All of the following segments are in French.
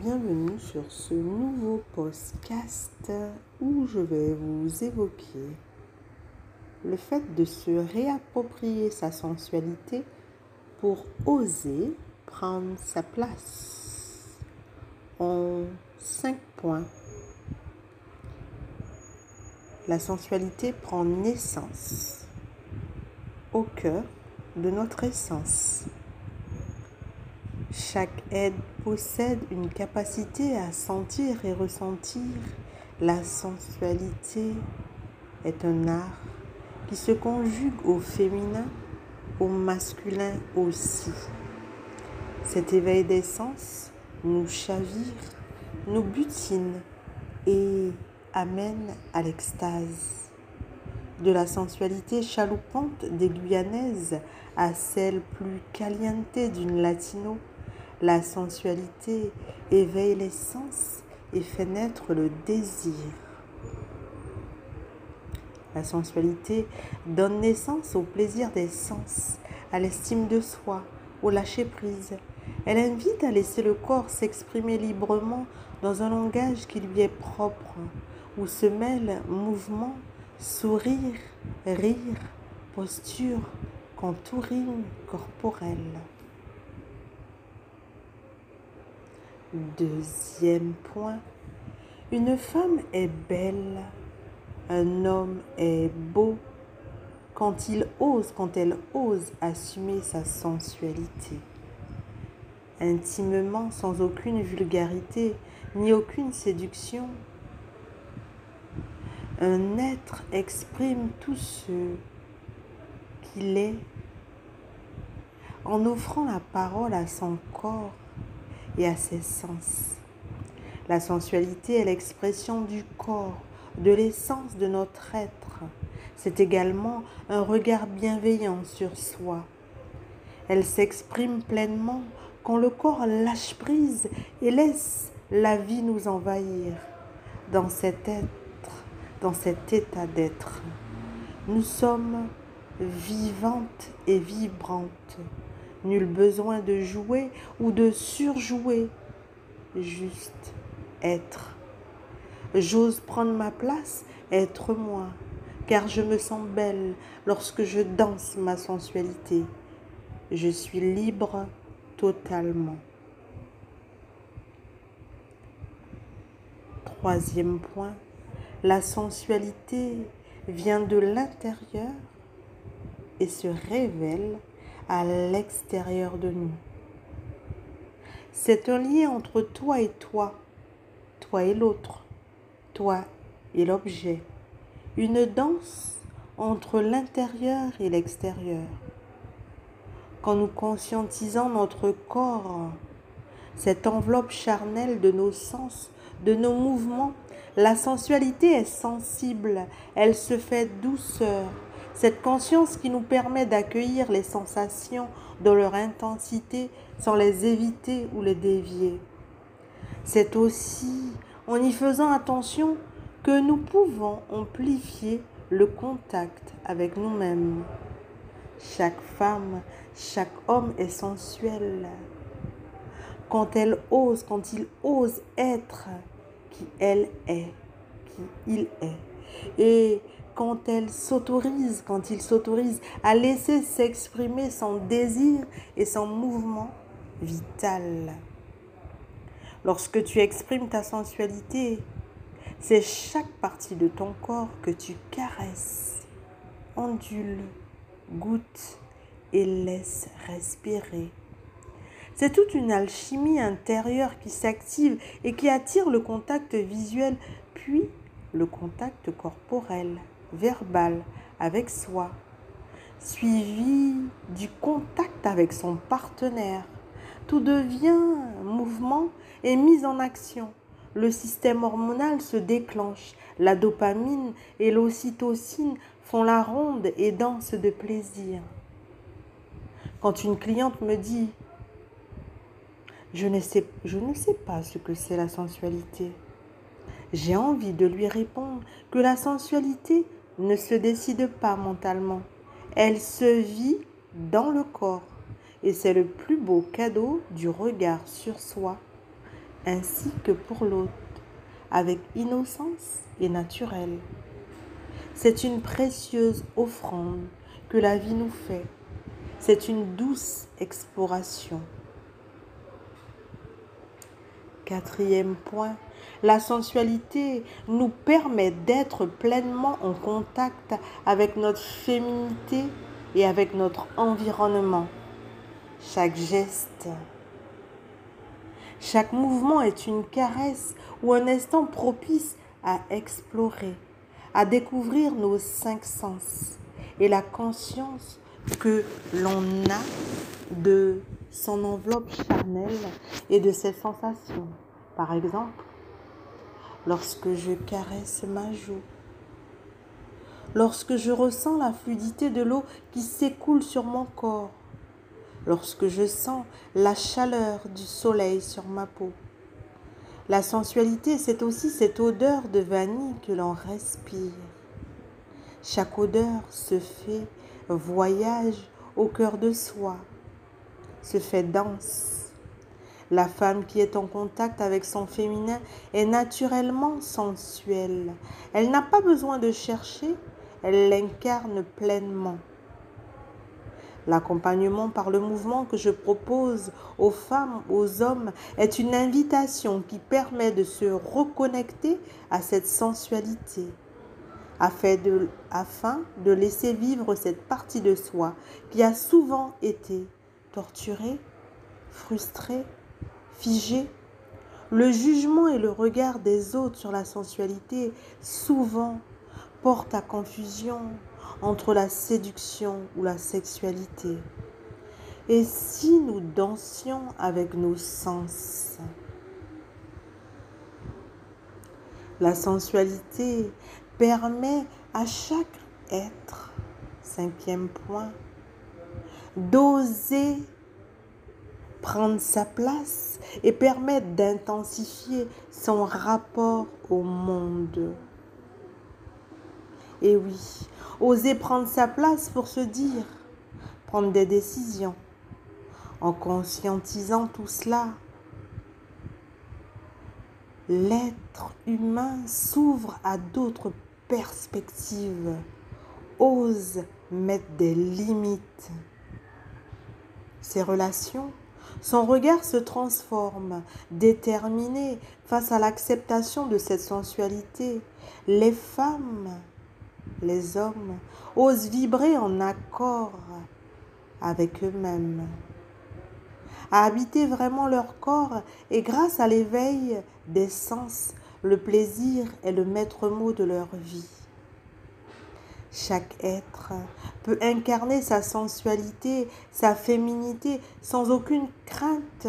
bienvenue sur ce nouveau podcast où je vais vous évoquer le fait de se réapproprier sa sensualité pour oser prendre sa place en cinq points. La sensualité prend naissance au cœur de notre essence. Chaque aide possède une capacité à sentir et ressentir. La sensualité est un art qui se conjugue au féminin, au masculin aussi. Cet éveil des nous chavire, nous butine et amène à l'extase. De la sensualité chaloupante des Guyanaises à celle plus caliente d'une latino, la sensualité éveille les sens et fait naître le désir. La sensualité donne naissance au plaisir des sens, à l'estime de soi, au lâcher-prise. Elle invite à laisser le corps s'exprimer librement dans un langage qui lui est propre, où se mêlent mouvement, sourire, rire, posture, contouring corporel. Deuxième point, une femme est belle, un homme est beau. Quand il ose, quand elle ose assumer sa sensualité. Intimement, sans aucune vulgarité, ni aucune séduction, un être exprime tout ce qu'il est en offrant la parole à son corps et à ses sens. La sensualité est l'expression du corps, de l'essence de notre être. C'est également un regard bienveillant sur soi. Elle s'exprime pleinement quand le corps lâche prise et laisse la vie nous envahir dans cet être, dans cet état d'être. Nous sommes vivantes et vibrantes. Nul besoin de jouer ou de surjouer. Juste être. J'ose prendre ma place, être moi, car je me sens belle lorsque je danse ma sensualité. Je suis libre totalement. Troisième point, la sensualité vient de l'intérieur et se révèle à l'extérieur de nous. C'est un lien entre toi et toi, toi et l'autre, toi et l'objet. Une danse entre l'intérieur et l'extérieur. Quand nous conscientisons notre corps, cette enveloppe charnelle de nos sens, de nos mouvements, la sensualité est sensible, elle se fait douceur, cette conscience qui nous permet d'accueillir les sensations dans leur intensité sans les éviter ou les dévier. C'est aussi en y faisant attention que nous pouvons amplifier le contact avec nous-mêmes. Chaque femme, chaque homme est sensuel. Quand elle ose, quand il ose être qui elle est, qui il est. Et quand elle s'autorise, quand il s'autorise à laisser s'exprimer son désir et son mouvement vital. Lorsque tu exprimes ta sensualité, c'est chaque partie de ton corps que tu caresses, ondules, goûtes et laisses respirer. C'est toute une alchimie intérieure qui s'active et qui attire le contact visuel, puis le contact corporel verbal avec soi, suivi du contact avec son partenaire. Tout devient mouvement et mise en action. Le système hormonal se déclenche. La dopamine et l'ocytocine font la ronde et dansent de plaisir. Quand une cliente me dit je ne sais, je ne sais pas ce que c'est la sensualité, j'ai envie de lui répondre que la sensualité ne se décide pas mentalement. Elle se vit dans le corps. Et c'est le plus beau cadeau du regard sur soi ainsi que pour l'autre, avec innocence et naturel. C'est une précieuse offrande que la vie nous fait. C'est une douce exploration. Quatrième point, la sensualité nous permet d'être pleinement en contact avec notre féminité et avec notre environnement. Chaque geste, chaque mouvement est une caresse ou un instant propice à explorer, à découvrir nos cinq sens et la conscience que l'on a de son enveloppe charnelle et de ses sensations. Par exemple, lorsque je caresse ma joue, lorsque je ressens la fluidité de l'eau qui s'écoule sur mon corps, lorsque je sens la chaleur du soleil sur ma peau. La sensualité, c'est aussi cette odeur de vanille que l'on respire. Chaque odeur se fait voyage au cœur de soi, se fait danse. La femme qui est en contact avec son féminin est naturellement sensuelle. Elle n'a pas besoin de chercher, elle l'incarne pleinement. L'accompagnement par le mouvement que je propose aux femmes, aux hommes, est une invitation qui permet de se reconnecter à cette sensualité afin de, laisser vivre cette partie de soi qui a souvent été torturée, frustrée, figée. Le jugement et le regard des autres sur la sensualité souvent portent à confusion entre la séduction ou la sexualité. Et si nous dansions avec nos sens? La sensualité permet à chaque être, cinquième point, d'oser prendre sa place et permettre d'intensifier son rapport au monde. Et oui, oser prendre sa place pour se dire, prendre des décisions, en conscientisant tout cela, l'être humain s'ouvre à d'autres perspective, ose mettre des limites. Ses relations, son regard se transforme, déterminé face à l'acceptation de cette sensualité. Les femmes, les hommes osent vibrer en accord avec eux-mêmes, à habiter vraiment leur corps et grâce à l'éveil des sens, le plaisir est le maître mot de leur vie. Chaque être peut incarner sa sensualité, sa féminité sans aucune crainte,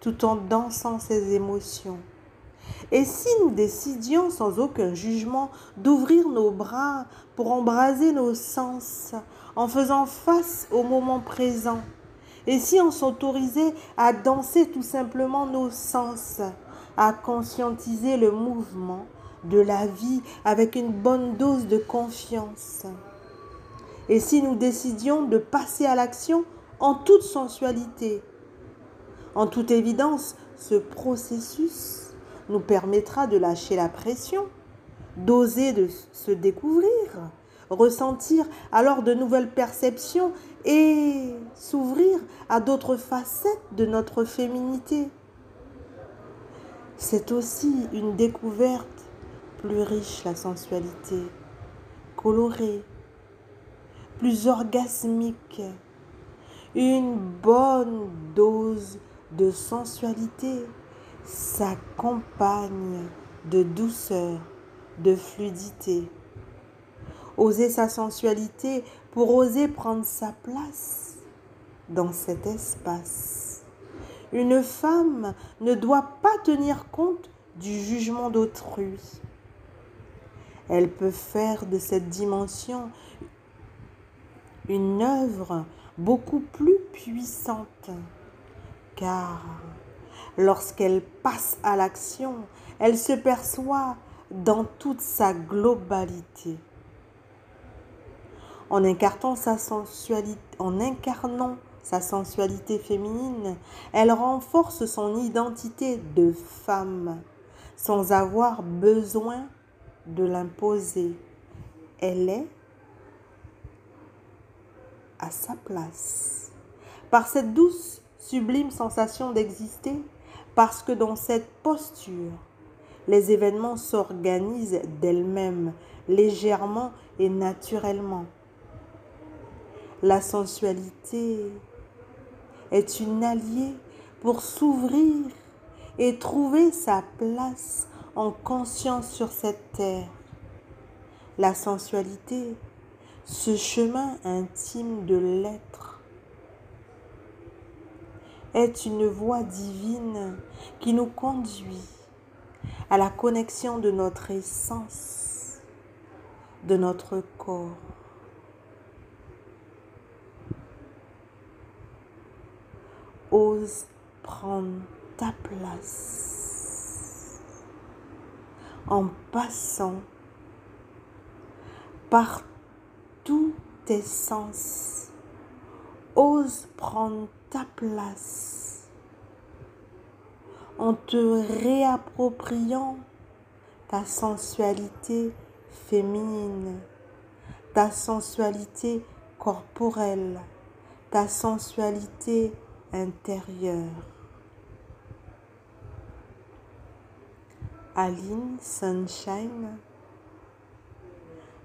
tout en dansant ses émotions. Et si nous décidions sans aucun jugement d'ouvrir nos bras pour embraser nos sens en faisant face au moment présent, et si on s'autorisait à danser tout simplement nos sens, à conscientiser le mouvement de la vie avec une bonne dose de confiance. Et si nous décidions de passer à l'action en toute sensualité, en toute évidence, ce processus nous permettra de lâcher la pression, d'oser de se découvrir, ressentir alors de nouvelles perceptions et s'ouvrir à d'autres facettes de notre féminité. C'est aussi une découverte plus riche, la sensualité, colorée, plus orgasmique, une bonne dose de sensualité s'accompagne de douceur, de fluidité. Oser sa sensualité pour oser prendre sa place dans cet espace. Une femme ne doit pas tenir compte du jugement d'autrui. Elle peut faire de cette dimension une œuvre beaucoup plus puissante, car lorsqu'elle passe à l'action, elle se perçoit dans toute sa globalité. En incarnant sa sensualité, féminine, elle renforce son identité de femme sans avoir besoin de l'imposer. Elle est à sa place. Par cette douce, sublime sensation d'exister, parce que dans cette posture, les événements s'organisent d'elles-mêmes, légèrement et naturellement. La sensualité est une alliée pour s'ouvrir et trouver sa place en conscience sur cette terre. La sensualité, ce chemin intime de l'être, est une voie divine qui nous conduit à la connexion de notre essence, de notre corps. Ose prendre ta place en passant par tous tes sens. Ose prendre ta place en te réappropriant ta sensualité féminine, ta sensualité corporelle, ta sensualité intérieure. Aline Sunshine,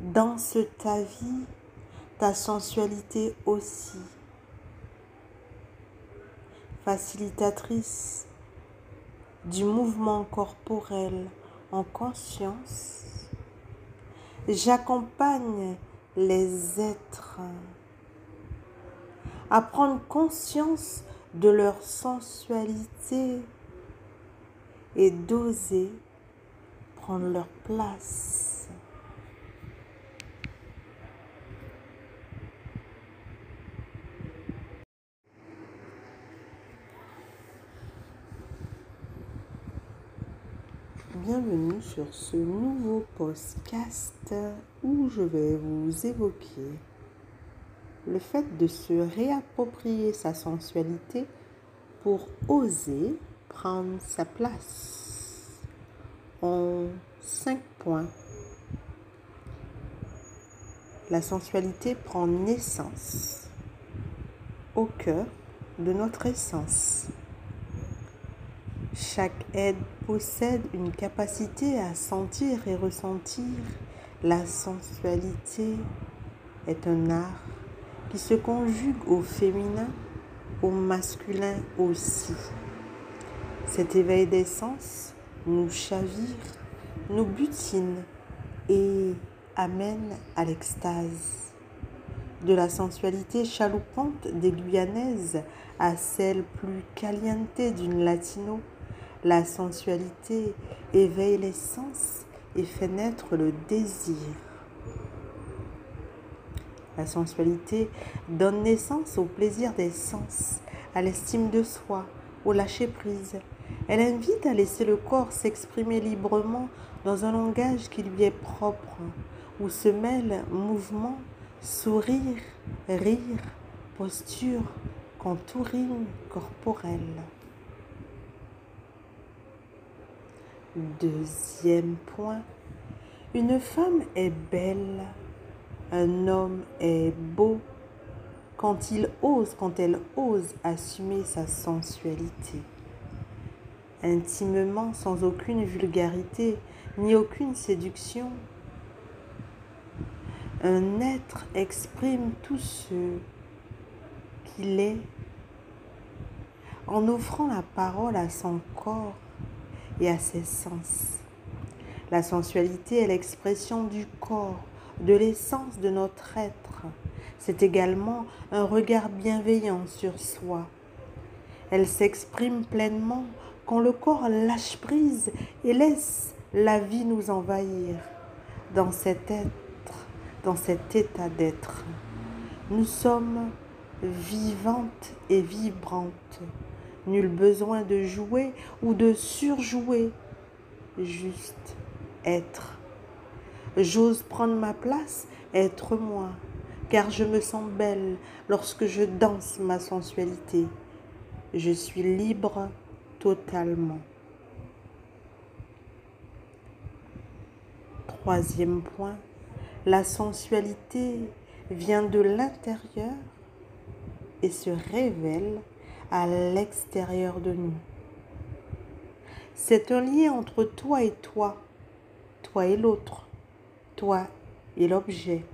danse ta vie, ta sensualité aussi. Facilitatrice du mouvement corporel en conscience, j'accompagne les êtres à prendre conscience de leur sensualité et d'oser leur place. Bienvenue sur ce nouveau podcast où je vais vous évoquer le fait de se réapproprier sa sensualité pour oser prendre sa place en cinq points. La sensualité prend naissance au cœur de notre essence. Chaque aide possède une capacité à sentir et ressentir. La sensualité est un art qui se conjugue au féminin, au masculin aussi. Cet éveil d'essence nous chavire, nous butine et amène à l'extase. De la sensualité chaloupante des Guyanaises à celle plus caliente d'une latino, la sensualité éveille les sens et fait naître le désir. La sensualité donne naissance au plaisir des sens, à l'estime de soi, au lâcher-prise. Elle invite à laisser le corps s'exprimer librement dans un langage qui lui est propre, où se mêlent mouvement, sourire, rire, posture, contouring corporel. Deuxième point, une femme est belle, un homme est beau quand il ose, quand elle ose assumer sa sensualité. Intimement, sans aucune vulgarité, ni aucune séduction, un être exprime tout ce qu'il est en offrant la parole à son corps et à ses sens. La sensualité est l'expression du corps, de l'essence de notre être. C'est également un regard bienveillant sur soi. Elle s'exprime pleinement quand le corps lâche prise et laisse la vie nous envahir dans cet être, dans cet état d'être. Nous sommes vivantes et vibrantes. Nul besoin de jouer ou de surjouer, juste être. J'ose prendre ma place, être moi, car je me sens belle lorsque je danse ma sensualité. Je suis libre totalement. Troisième point, la sensualité vient de l'intérieur et se révèle à l'extérieur de nous. C'est un lien entre toi et toi, toi et l'autre, toi et l'objet.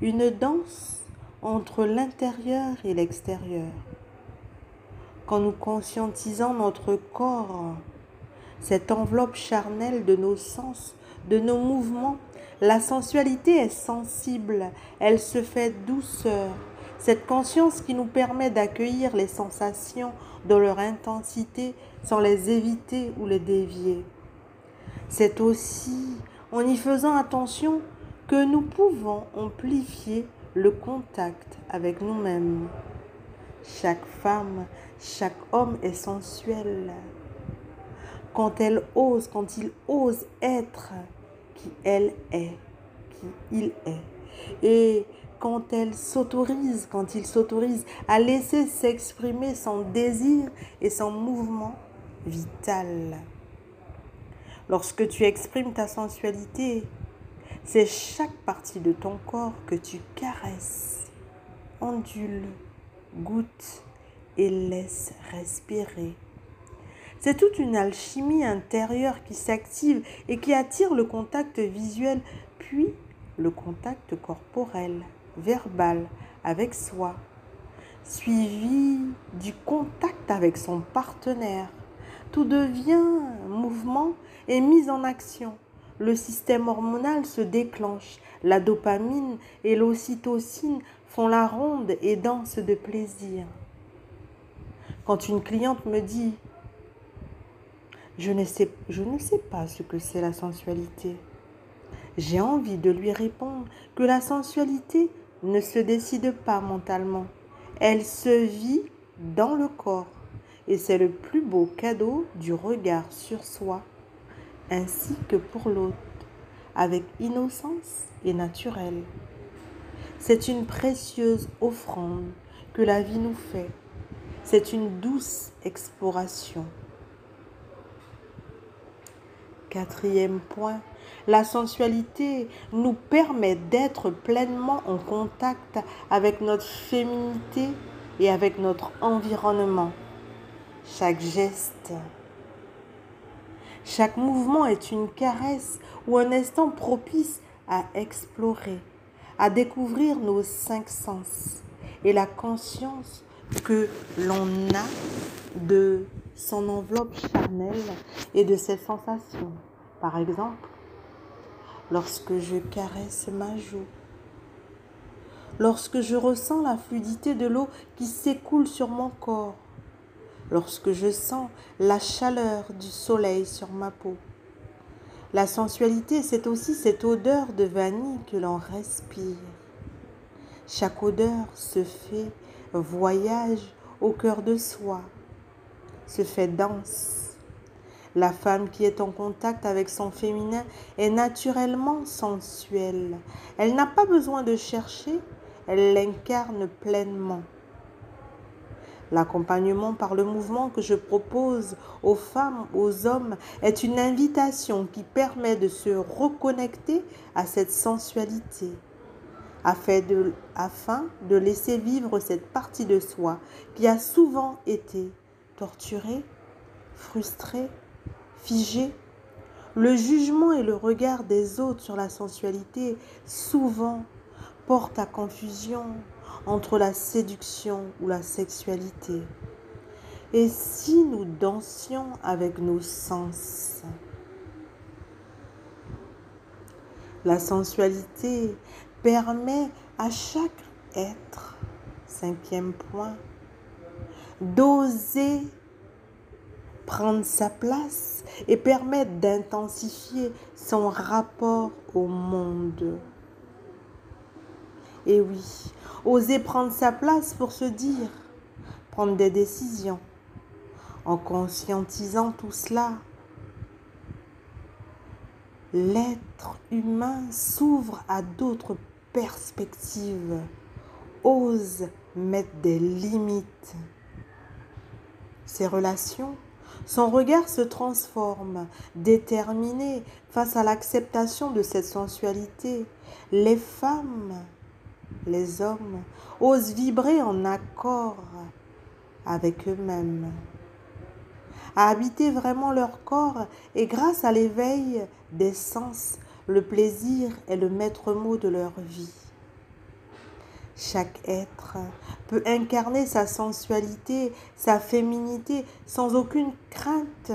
Une danse entre l'intérieur et l'extérieur. Quand nous conscientisons notre corps, cette enveloppe charnelle de nos sens, de nos mouvements, la sensualité est sensible, elle se fait douceur. Cette conscience qui nous permet d'accueillir les sensations dans leur intensité sans les éviter ou les dévier. C'est aussi en y faisant attention que nous pouvons amplifier le contact avec nous-mêmes. Chaque femme, chaque homme est sensuel. Quand elle ose, quand il ose être qui elle est, qui il est. Et quand elle s'autorise, quand il s'autorise à laisser s'exprimer son désir et son mouvement vital. Lorsque tu exprimes ta sensualité, c'est chaque partie de ton corps que tu caresses, ondules, goûtes et laisses respirer. C'est toute une alchimie intérieure qui s'active et qui attire le contact visuel, puis le contact corporel, verbal, avec soi, suivi du contact avec son partenaire. Tout devient mouvement et mise en action. Le système hormonal se déclenche. La dopamine et l'ocytocine la ronde et dansent de plaisir. Quand une cliente me dit je ne sais, je ne sais pas ce que c'est la sensualité. J'ai envie de lui répondre que la sensualité ne se décide pas mentalement. Elle se vit dans le corps. Et c'est le plus beau cadeau du regard sur soi, ainsi que pour l'autre, avec innocence et naturel. C'est une précieuse offrande que la vie nous fait. C'est une douce exploration. Quatrième point, la sensualité nous permet d'être pleinement en contact avec notre féminité et avec notre environnement. Chaque geste, chaque mouvement est une caresse ou un instant propice à explorer, à découvrir nos cinq sens et la conscience que l'on a de son enveloppe charnelle et de ses sensations. Par exemple, lorsque je caresse ma joue, lorsque je ressens la fluidité de l'eau qui s'écoule sur mon corps, lorsque je sens la chaleur du soleil sur ma peau. La sensualité, c'est aussi cette odeur de vanille que l'on respire. Chaque odeur se fait voyage au cœur de soi, se fait danse. La femme qui est en contact avec son féminin est naturellement sensuelle. Elle n'a pas besoin de chercher, elle l'incarne pleinement. L'accompagnement par le mouvement que je propose aux femmes, aux hommes, est une invitation qui permet de se reconnecter à cette sensualité afin de, laisser vivre cette partie de soi qui a souvent été torturé, frustré, figé. Le jugement et le regard des autres sur la sensualité souvent portent à confusion entre la séduction ou la sexualité. Et si nous dansions avec nos sens? La sensualité permet à chaque être, cinquième point, d'oser prendre sa place et permettre d'intensifier son rapport au monde. Et oui, oser prendre sa place pour se dire, prendre des décisions. En conscientisant tout cela, l'être humain s'ouvre à d'autres perspectives ose mettre des limites. Ses relations, son regard se transforme, déterminé face à l'acceptation de cette sensualité. Les femmes, les hommes osent vibrer en accord avec eux-mêmes, à habiter vraiment leur corps et grâce à l'éveil des sens, le plaisir est le maître mot de leur vie. Chaque être peut incarner sa sensualité, sa féminité sans aucune crainte,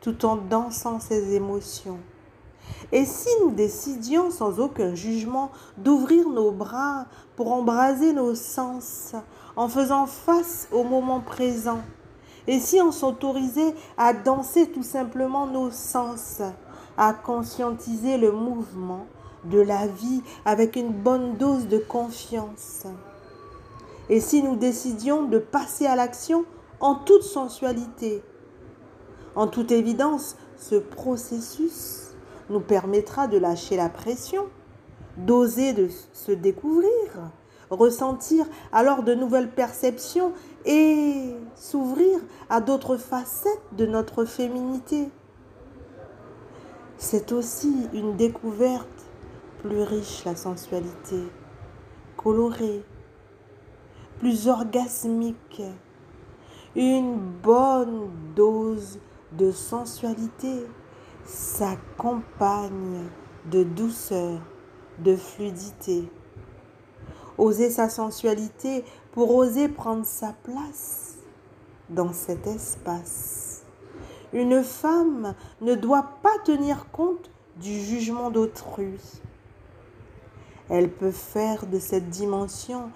tout en dansant ses émotions. Et si nous décidions sans aucun jugement d'ouvrir nos bras pour embraser nos sens en faisant face au moment présent, et si on s'autorisait à danser tout simplement nos sens, à conscientiser le mouvement, de la vie avec une bonne dose de confiance? Et si nous décidions de passer à l'action en toute sensualité, en toute évidence, ce processus nous permettra de lâcher la pression, d'oser de se découvrir, ressentir alors de nouvelles perceptions et s'ouvrir à d'autres facettes de notre féminité. C'est aussi une découverte plus riche la sensualité, colorée, plus orgasmique, une bonne dose de sensualité s'accompagne de douceur, de fluidité. Oser sa sensualité pour oser prendre sa place dans cet espace. Une femme ne doit pas tenir compte du jugement d'autrui elle peut faire de cette dimension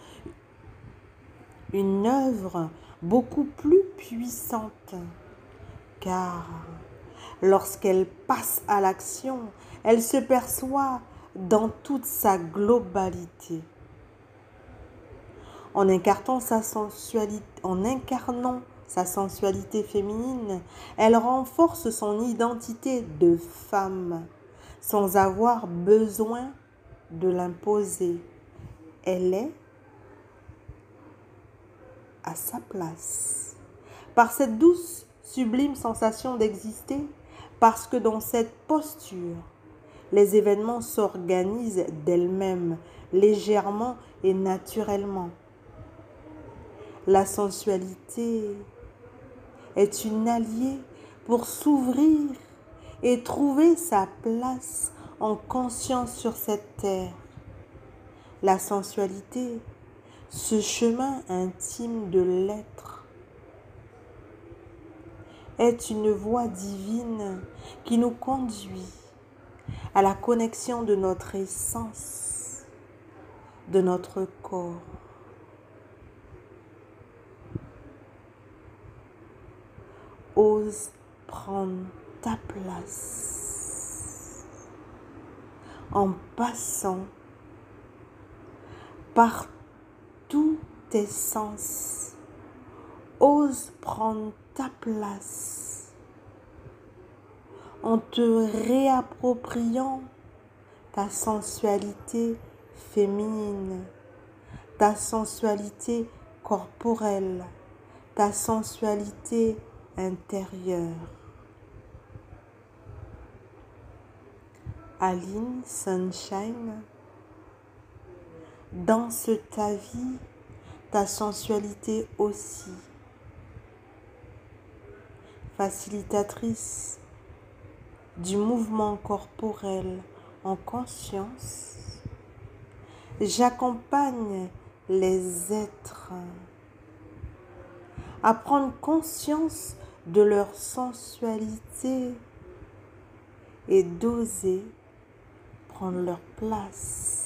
une œuvre beaucoup plus puissante, car lorsqu'elle passe à l'action, elle se perçoit dans toute sa globalité. En incarnant sa sensualité, en incarnant sa sensualité féminine, elle renforce son identité de femme sans avoir besoin de l'imposer. Elle est à sa place. Par cette douce, sublime sensation d'exister, parce que dans cette posture, les événements s'organisent d'elles-mêmes, légèrement et naturellement. La sensualité est une alliée pour s'ouvrir et trouver sa place en conscience sur cette terre. La sensualité, ce chemin intime de l'être, est une voie divine qui nous conduit à la connexion de notre essence, de notre corps. Ose prendre ta place en passant par tous tes sens. Ose prendre ta place en te réappropriant ta sensualité féminine, ta sensualité corporelle, ta sensualité intérieure. Aline Sunshine. Danse ta vie, ta sensualité aussi. Facilitatrice du mouvement corporel en conscience, j'accompagne les êtres à prendre conscience de leur sensualité et d'oser prendre leur place